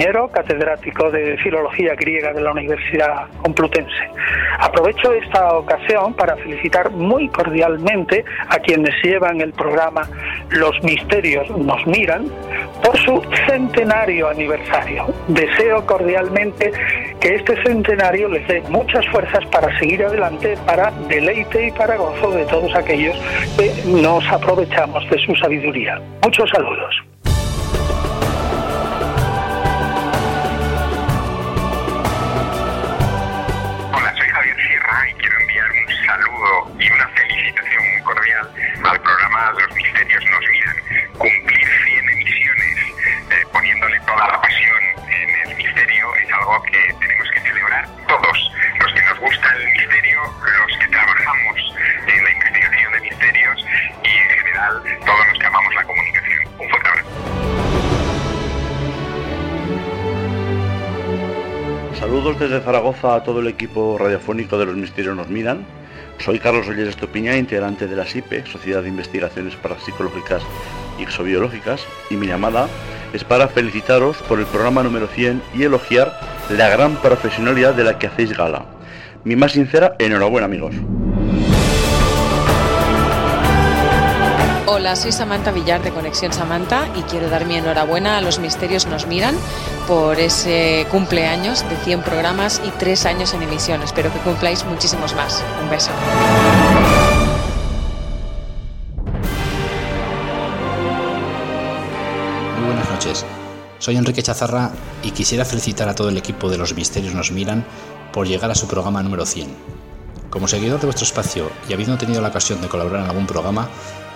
Piñero, catedrático de Filología Griega de la Universidad Complutense. Aprovecho esta ocasión para felicitar muy cordialmente a quienes llevan el programa Los Misterios nos miran por su centenario aniversario. Deseo cordialmente que este centenario les dé muchas fuerzas para seguir adelante, para deleite y para gozo de todos aquellos que nos aprovechamos de su sabiduría. Muchos saludos. Saludos desde Zaragoza a todo el equipo radiofónico de Los Misterios Nos Miran. Soy Carlos Ollés Estopiña, integrante de la SIPE, Sociedad de Investigaciones Parapsicológicas y Exobiológicas, y mi llamada es para felicitaros por el programa número 100 y elogiar la gran profesionalidad de la que hacéis gala. Mi más sincera enhorabuena, amigos. Hola, soy Samantha Villar de Conexión Samantha y quiero dar mi enhorabuena a Los Misterios Nos Miran por ese cumpleaños de 100 programas y 3 años en emisión. Espero que cumpláis muchísimos más. Un beso. Muy buenas noches. Soy Enrique Chazarra y quisiera felicitar a todo el equipo de Los Misterios Nos Miran por llegar a su programa número 100. Como seguidor de vuestro espacio y habiendo tenido la ocasión de colaborar en algún programa,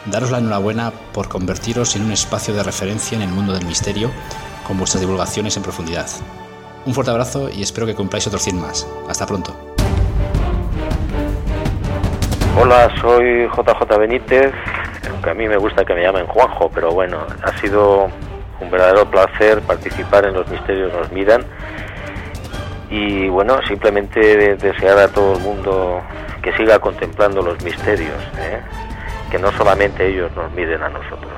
daros la enhorabuena por convertiros en un espacio de referencia en el mundo del misterio con vuestras divulgaciones en profundidad. Un fuerte abrazo y espero que cumpláis otros 100 más. Hasta pronto. Hola, soy JJ Benítez, aunque a mí me gusta que me llamen Juanjo, pero bueno, ha sido un verdadero placer participar en Los Misterios Nos Miran y bueno, simplemente de- desear a todo el mundo que siga contemplando los misterios, ¿eh? Que no solamente ellos nos miden a nosotros.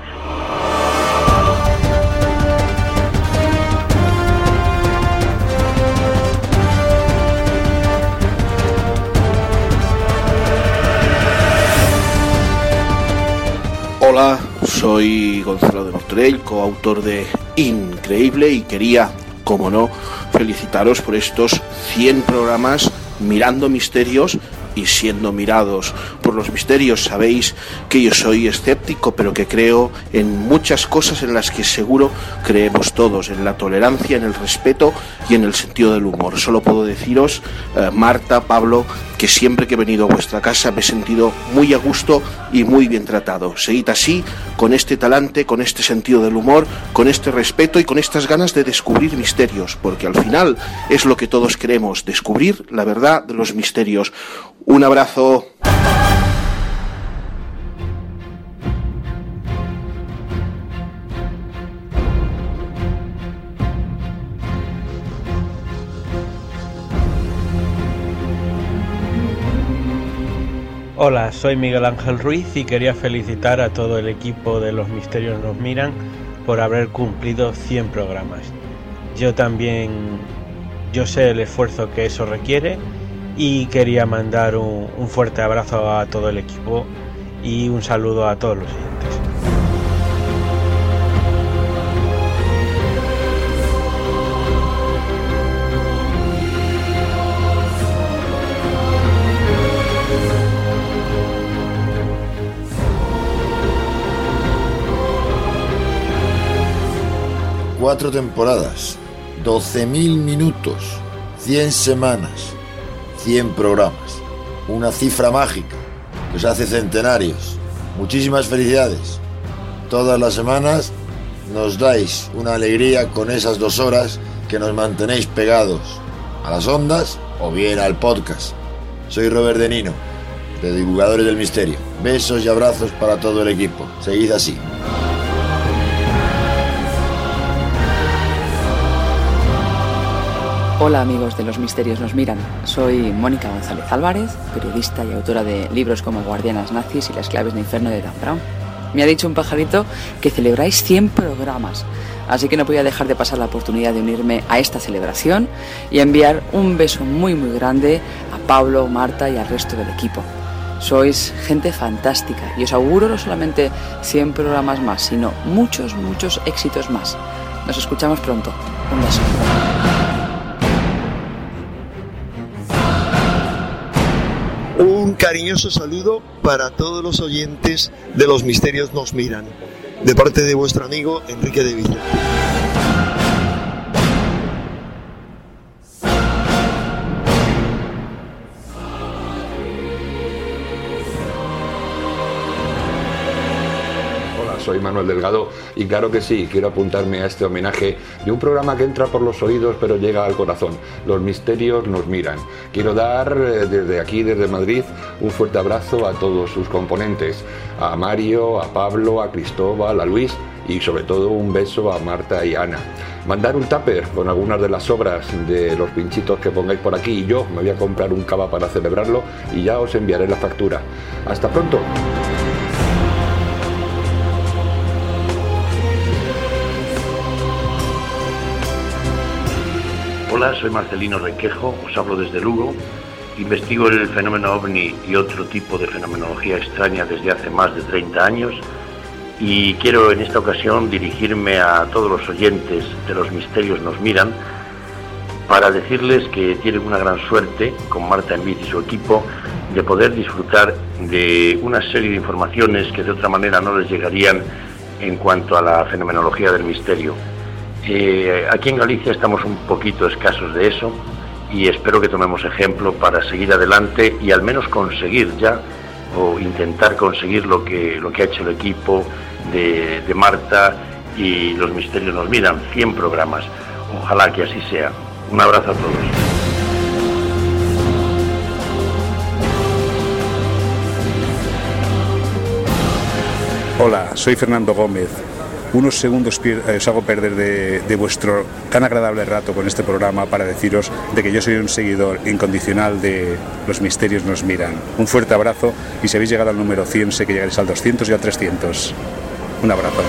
Hola, soy Gonzalo de Martorell, coautor de Increíble y quería, como no, felicitaros por estos 100 programas mirando misterios y siendo mirados por los misterios. Sabéis que yo soy escéptico, pero que creo en muchas cosas en las que seguro creemos todos, en la tolerancia, en el respeto y en el sentido del humor. Solo puedo deciros, eh, Marta, Pablo, que siempre que he venido a vuestra casa me he sentido muy a gusto y muy bien tratado. Seguid así, con este talante, con este sentido del humor, con este respeto y con estas ganas de descubrir misterios, porque al final es lo que todos queremos, descubrir la verdad de los misterios. Un abrazo. Hola, soy Miguel Ángel Ruiz y quería felicitar a todo el equipo de Los Misterios Nos Miran por haber cumplido 100 programas. Yo también, yo sé el esfuerzo que eso requiere y quería mandar un, fuerte abrazo a todo el equipo y un saludo a todos los oyentes. Cuatro temporadas, 12.000 minutos, 100 semanas, 100 programas. Una cifra mágica que hace centenarios. Muchísimas felicidades. Todas las semanas nos dais una alegría con esas dos horas que nos mantenéis pegados a las ondas o bien al podcast. Soy Robert De Nino, de Divulgadores del Misterio. Besos y abrazos para todo el equipo. Seguid así. Hola amigos de Los Misterios Nos Miran, soy Mónica González Álvarez, periodista y autora de libros como Guardianas Nazis y las claves de infierno de Dan Brown. Me ha dicho un pajarito que celebráis 100 programas. Así que no podía dejar de pasar la oportunidad de unirme a esta celebración y enviar un beso muy muy grande a Pablo, Marta y al resto del equipo. Sois gente fantástica y os auguro no solamente 100 programas más, sino muchos, muchos éxitos más. Nos escuchamos pronto. Un beso. Cariñoso saludo para todos los oyentes de Los Misterios Nos Miran, de parte de vuestro amigo Enrique de Villa. Manuel Delgado y claro que sí, quiero apuntarme a este homenaje de un programa que entra por los oídos pero llega al corazón. Los misterios nos miran. Quiero dar eh, desde aquí, desde Madrid, un fuerte abrazo a todos sus componentes, a Mario, a Pablo, a Cristóbal, a Luis y sobre todo un beso a Marta y Ana. Mandar un tupper con algunas de las obras de los pinchitos que pongáis por aquí y yo me voy a comprar un cava para celebrarlo y ya os enviaré la factura. Hasta pronto. Hola, soy Marcelino Requejo, os hablo desde Lugo. Investigo el fenómeno ovni y otro tipo de fenomenología extraña desde hace más de 30 años y quiero en esta ocasión dirigirme a todos los oyentes de los misterios nos miran para decirles que tienen una gran suerte con Marta Envid y su equipo de poder disfrutar de una serie de informaciones que de otra manera no les llegarían en cuanto a la fenomenología del misterio. Eh, aquí en Galicia estamos un poquito escasos de eso y espero que tomemos ejemplo para seguir adelante y al menos conseguir ya o intentar conseguir lo que, lo que ha hecho el equipo de, de Marta y los misterios nos miran, 100 programas. Ojalá que así sea. Un abrazo a todos. Hola, soy Fernando Gómez unos segundos eh, os hago perder de, vuestro tan agradable rato con este programa para deciros de que yo soy un seguidor incondicional de Los Misterios Nos Miran. Un fuerte abrazo y si habéis llegado al número 100 sé que llegaréis al 200 y al 300. Un abrazo.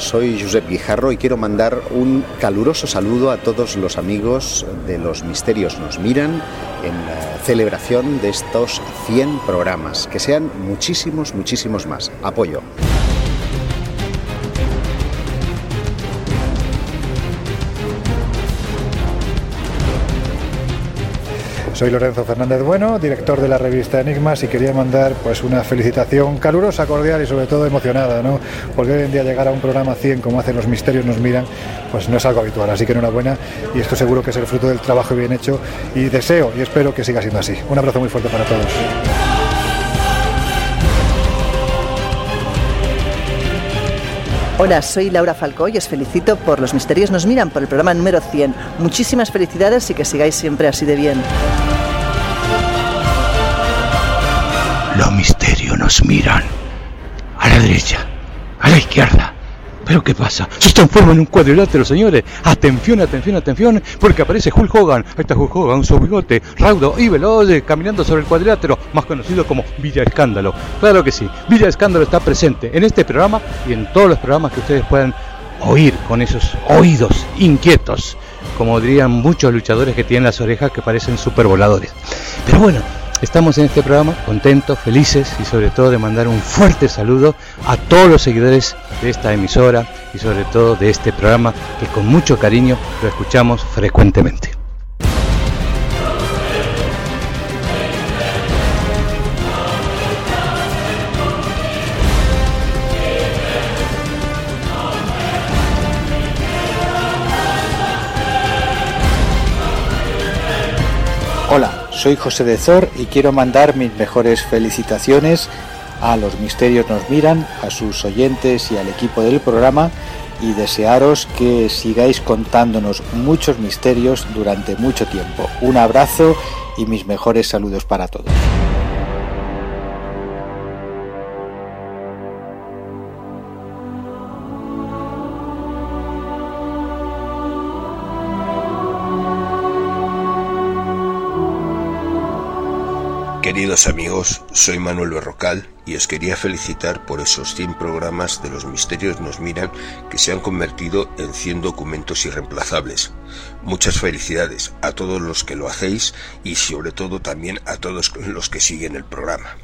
Soy Josep Guijarro y quiero mandar un caluroso saludo a todos los amigos de Los Misterios Nos Miran en la celebración de estos 100 programas. Que sean muchísimos, muchísimos más. Apoyo. Soy Lorenzo Fernández Bueno, director de la revista Enigmas y quería mandar pues una felicitación calurosa, cordial y sobre todo emocionada, ¿no? Porque hoy en día llegar a un programa 100 como hacen los misterios nos miran, pues no es algo habitual, así que enhorabuena y esto seguro que es el fruto del trabajo bien hecho y deseo y espero que siga siendo así. Un abrazo muy fuerte para todos. Hola, soy Laura Falcó y os felicito por Los Misterios Nos Miran, por el programa número 100. Muchísimas felicidades y que sigáis siempre así de bien. Los misterios nos miran. A la derecha, a la izquierda. ¿Pero qué pasa? Se transforma en un cuadrilátero, señores. Atención, atención, atención, porque aparece Hulk Hogan. Ahí está Hulk Hogan, su bigote, raudo y veloz, caminando sobre el cuadrilátero, más conocido como Villa Escándalo. Claro que sí, Villa Escándalo está presente en este programa y en todos los programas que ustedes puedan oír con esos oídos inquietos, como dirían muchos luchadores que tienen las orejas que parecen supervoladores. Pero bueno, Estamos en este programa contentos, felices y sobre todo de mandar un fuerte saludo a todos los seguidores de esta emisora y sobre todo de este programa que con mucho cariño lo escuchamos frecuentemente. Soy José de Zor y quiero mandar mis mejores felicitaciones a los misterios nos miran, a sus oyentes y al equipo del programa y desearos que sigáis contándonos muchos misterios durante mucho tiempo. Un abrazo y mis mejores saludos para todos. Queridos amigos, soy Manuel Berrocal y os quería felicitar por esos 100 programas de Los Misterios nos miran que se han convertido en 100 documentos irreemplazables. Muchas felicidades a todos los que lo hacéis y sobre todo también a todos los que siguen el programa.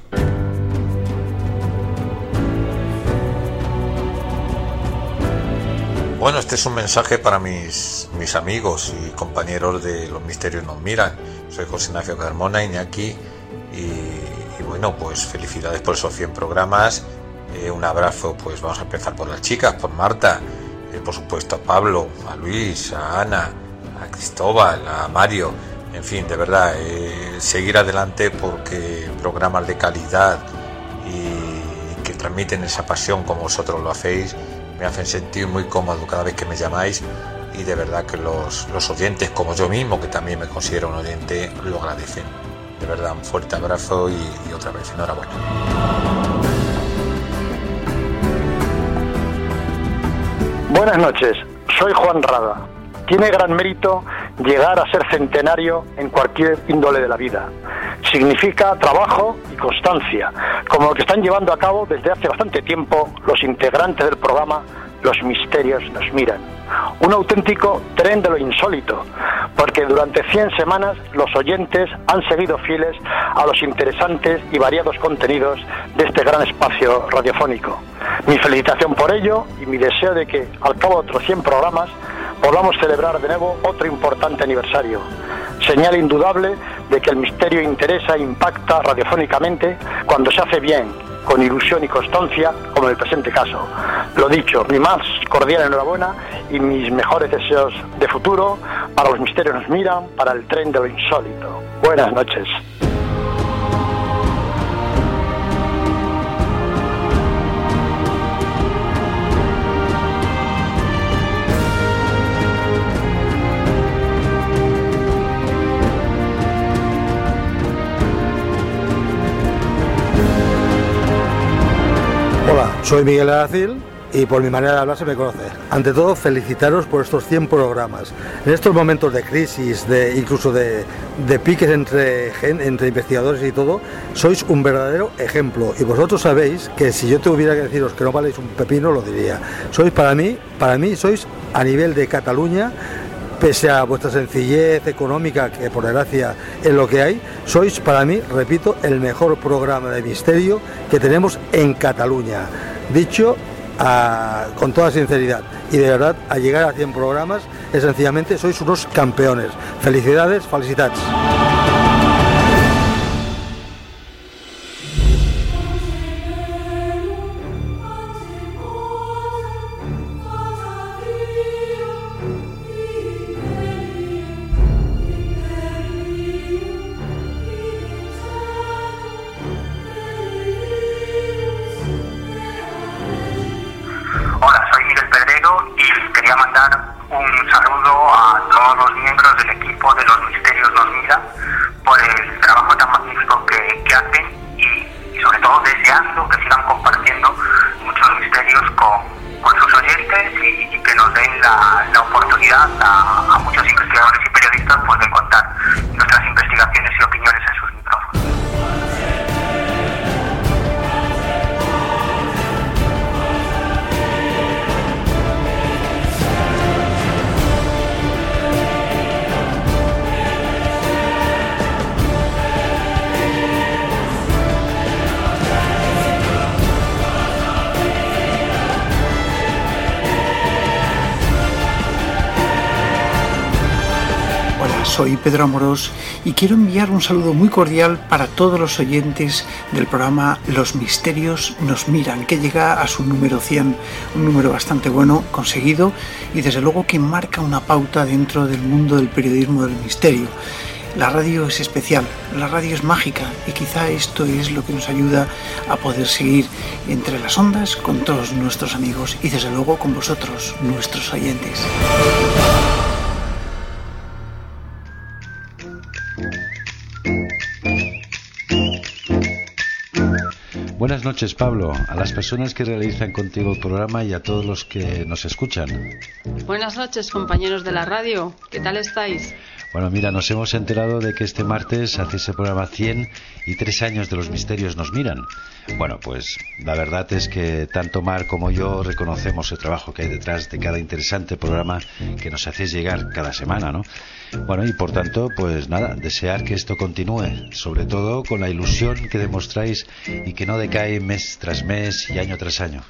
Bueno, este es un mensaje para mis, mis amigos y compañeros de Los Misterios Nos Miran. Soy José Ignacio Carmona, Iñaki, y, bueno, pues felicidades por esos 100 programas. Eh, un abrazo, pues vamos a empezar por las chicas, por Marta, eh, por supuesto a Pablo, a Luis, a Ana, a Cristóbal, a Mario. En fin, de verdad, eh, seguir adelante porque programas de calidad y que transmiten esa pasión como vosotros lo hacéis me hacen sentir muy cómodo cada vez que me llamáis y de verdad que los, los oyentes, como yo mismo, que también me considero un oyente, lo agradecen. De verdad, un fuerte abrazo y, otra vez, enhorabuena. Buenas noches, soy Juan Rada. Tiene gran mérito llegar a ser centenario en cualquier índole de la vida. Significa trabajo y constancia, como lo que están llevando a cabo desde hace bastante tiempo los integrantes del programa Los Misterios nos miran. Un auténtico tren de lo insólito, porque durante 100 semanas los oyentes han seguido fieles a los interesantes y variados contenidos de este gran espacio radiofónico. Mi felicitación por ello y mi deseo de que al cabo de otros 100 programas podamos celebrar de nuevo otro importante aniversario. Señal indudable de que el misterio interesa e impacta radiofónicamente cuando se hace bien, con ilusión y constancia, como en el presente caso. Lo dicho, mi más cordial enhorabuena y mis mejores deseos de futuro para los misterios nos miran, para el tren de lo insólito. Buenas noches. Soy Miguel Aracil y por mi manera de hablar se me conoce. Ante todo, felicitaros por estos 100 programas. En estos momentos de crisis, de incluso de, de piques entre, entre investigadores y todo, sois un verdadero ejemplo. Y vosotros sabéis que si yo tuviera que deciros que no valéis un pepino, lo diría. Sois para mí, para mí sois a nivel de Cataluña pese a vuestra sencillez económica, que por desgracia es lo que hay, sois para mí, repito, el mejor programa de misterio que tenemos en Cataluña. Dicho con toda sinceridad y de verdad, a llegar a 100 programas, es sencillamente sois unos campeones. Felicidades, felicitats. Soy Pedro Amorós y quiero enviar un saludo muy cordial para todos los oyentes del programa Los Misterios nos miran, que llega a su número 100, un número bastante bueno, conseguido y desde luego que marca una pauta dentro del mundo del periodismo del misterio. La radio es especial, la radio es mágica y quizá esto es lo que nos ayuda a poder seguir entre las ondas con todos nuestros amigos y desde luego con vosotros, nuestros oyentes. Noches, Pablo, a las personas que realizan contigo el programa y a todos los que nos escuchan. Buenas noches, compañeros de la radio. ¿Qué tal estáis? Bueno, mira, nos hemos enterado de que este martes hace ese programa 100 y tres años de los misterios nos miran. Bueno, pues la verdad es que tanto Mar como yo reconocemos el trabajo que hay detrás de cada interesante programa que nos hacéis llegar cada semana, ¿no? Bueno, y por tanto, pues nada, desear que esto continúe, sobre todo con la ilusión que demostráis y que no decae mes tras mes y año tras año.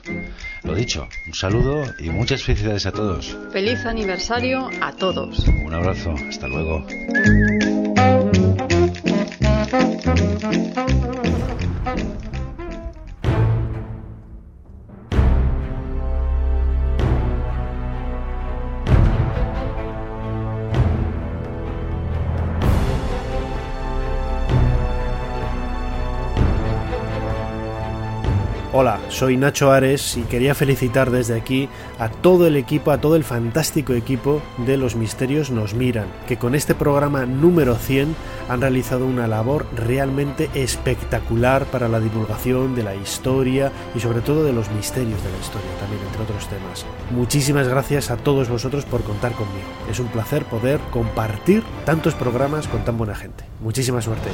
Lo dicho, un saludo y muchas felicidades a todos. Feliz aniversario a todos. Un abrazo, hasta luego. Soy Nacho Ares y quería felicitar desde aquí a todo el equipo, a todo el fantástico equipo de Los Misterios Nos Miran, que con este programa número 100 han realizado una labor realmente espectacular para la divulgación de la historia y sobre todo de los misterios de la historia también, entre otros temas. Muchísimas gracias a todos vosotros por contar conmigo. Es un placer poder compartir tantos programas con tan buena gente. Muchísima suerte.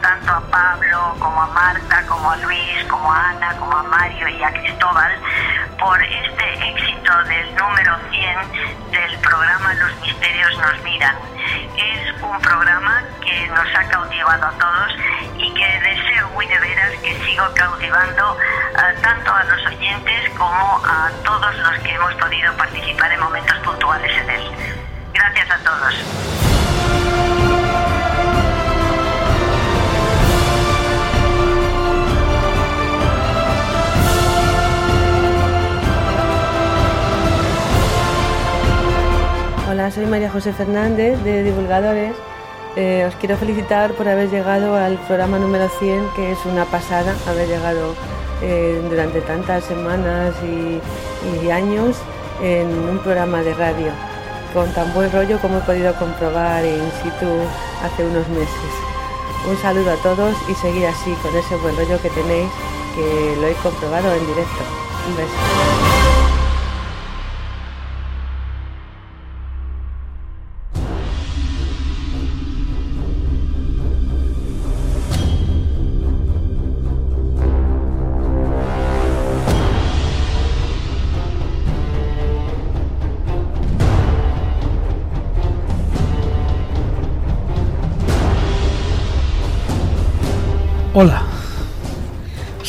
Tanto a Pablo como a Marta, como a Luis, como a Ana, como a Mario y a Cristóbal por este éxito del número 100 del programa Los Misterios nos miran. Es un programa que nos ha cautivado a todos y que deseo muy de veras que siga cautivando tanto a los oyentes como a todos los que hemos podido participar en momentos puntuales en él. Gracias a todos. Hola, soy María José Fernández de Divulgadores. Eh, os quiero felicitar por haber llegado al programa número 100, que es una pasada haber llegado eh, durante tantas semanas y, y años en un programa de radio con tan buen rollo como he podido comprobar in situ hace unos meses. Un saludo a todos y seguir así con ese buen rollo que tenéis, que lo he comprobado en directo. Un beso.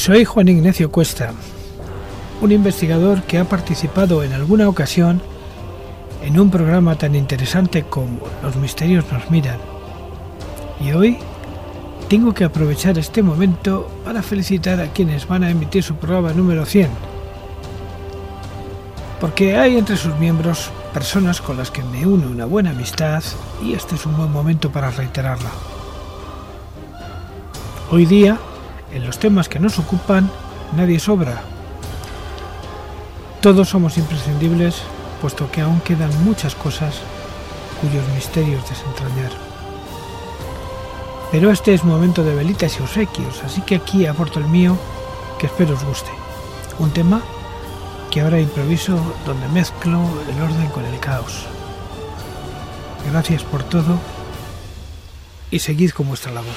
Soy Juan Ignacio Cuesta, un investigador que ha participado en alguna ocasión en un programa tan interesante como Los misterios nos miran. Y hoy tengo que aprovechar este momento para felicitar a quienes van a emitir su programa número 100. Porque hay entre sus miembros personas con las que me une una buena amistad y este es un buen momento para reiterarla. Hoy día, en los temas que nos ocupan, nadie sobra. Todos somos imprescindibles, puesto que aún quedan muchas cosas cuyos misterios desentrañar. Pero este es momento de velitas y obsequios, así que aquí aporto el mío, que espero os guste. Un tema que ahora improviso donde mezclo el orden con el caos. Gracias por todo y seguid con vuestra labor.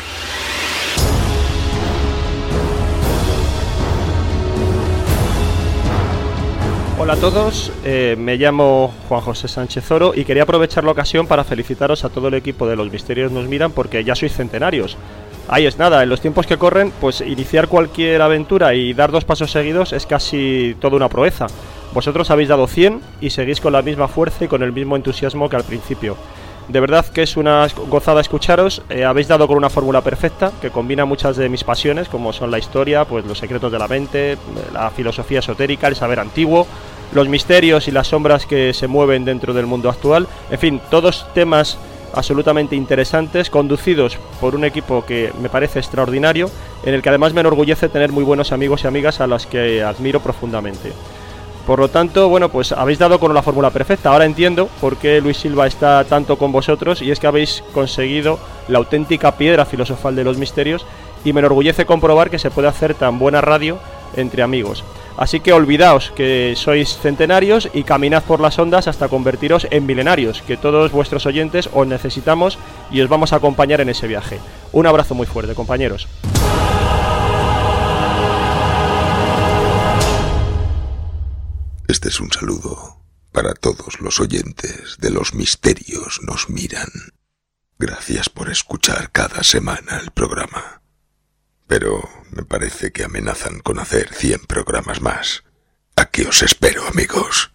Hola a todos, eh, me llamo Juan José Sánchez Oro y quería aprovechar la ocasión para felicitaros a todo el equipo de Los Misterios Nos Miran porque ya sois centenarios. Ahí es nada, en los tiempos que corren, pues iniciar cualquier aventura y dar dos pasos seguidos es casi toda una proeza. Vosotros habéis dado 100 y seguís con la misma fuerza y con el mismo entusiasmo que al principio. De verdad que es una gozada escucharos. Eh, habéis dado con una fórmula perfecta que combina muchas de mis pasiones, como son la historia, pues los secretos de la mente, la filosofía esotérica, el saber antiguo, los misterios y las sombras que se mueven dentro del mundo actual. En fin, todos temas absolutamente interesantes, conducidos por un equipo que me parece extraordinario, en el que además me enorgullece tener muy buenos amigos y amigas a las que admiro profundamente. Por lo tanto, bueno, pues habéis dado con la fórmula perfecta. Ahora entiendo por qué Luis Silva está tanto con vosotros y es que habéis conseguido la auténtica piedra filosofal de los misterios y me enorgullece comprobar que se puede hacer tan buena radio entre amigos. Así que olvidaos que sois centenarios y caminad por las ondas hasta convertiros en milenarios, que todos vuestros oyentes os necesitamos y os vamos a acompañar en ese viaje. Un abrazo muy fuerte, compañeros. Este es un saludo para todos los oyentes de los misterios nos miran. Gracias por escuchar cada semana el programa. Pero me parece que amenazan con hacer 100 programas más. Aquí os espero, amigos.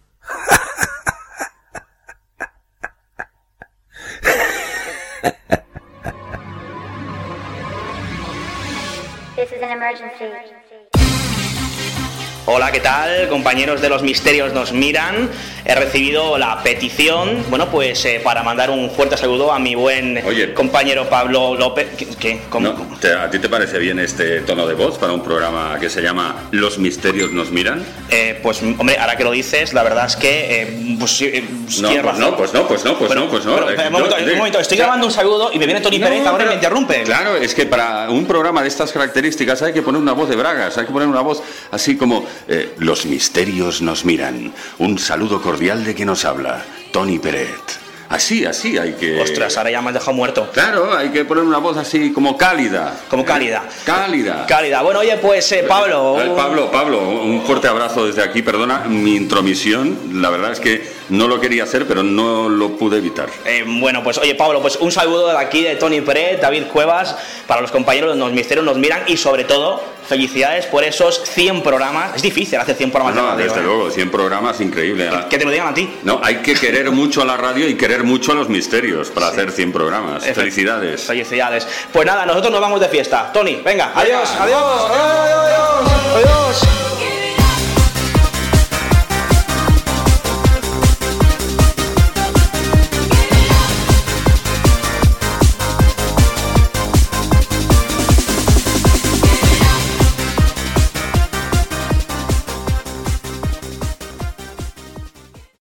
Hola, ¿qué tal? Compañeros de los misterios nos miran. He recibido la petición, bueno, pues eh, para mandar un fuerte saludo a mi buen compañero Pablo López. ¿Qué? qué? ¿Cómo? No, ¿te- ¿A ti te parece bien este tono de voz para un programa que se llama Los misterios nos miran? Eh, pues, hombre, ahora que lo dices, la verdad es que. eh, pues, eh, No, tienes pues razón. no, pues no, pues no, pues no, pues no. pero, un, momento, un momento, estoy grabando un saludo y me viene Tony No, Pérez ahora y me interrumpe. Claro, es que para un programa de estas características hay que poner una voz de bragas, hay que poner una voz así como eh, Los misterios nos miran. Un saludo cordial de quien nos habla, Tony Peret. Así, así hay que... Ostras, ahora ya me has dejado muerto. Claro, hay que poner una voz así como cálida. Como cálida. Cálida. Cálida. Bueno, oye, pues eh, Pablo. Eh, Pablo, Pablo, un fuerte abrazo desde aquí. Perdona mi intromisión. La verdad es que no lo quería hacer, pero no lo pude evitar. Eh, bueno, pues oye Pablo, pues un saludo de aquí de Tony Pérez, David Cuevas, para los compañeros de Los Misterios nos miran y sobre todo felicidades por esos 100 programas. Es difícil hacer 100 programas No, de radio. desde ¿eh? luego, 100 programas, increíble. Que te lo digan a ti. No, hay que querer mucho a la radio y querer mucho a los misterios para hacer 100 programas. Efe- Felicidades. Felicidades. Pues nada, nosotros nos vamos de fiesta. Tony, venga, adiós, adiós, adiós, adiós, adiós.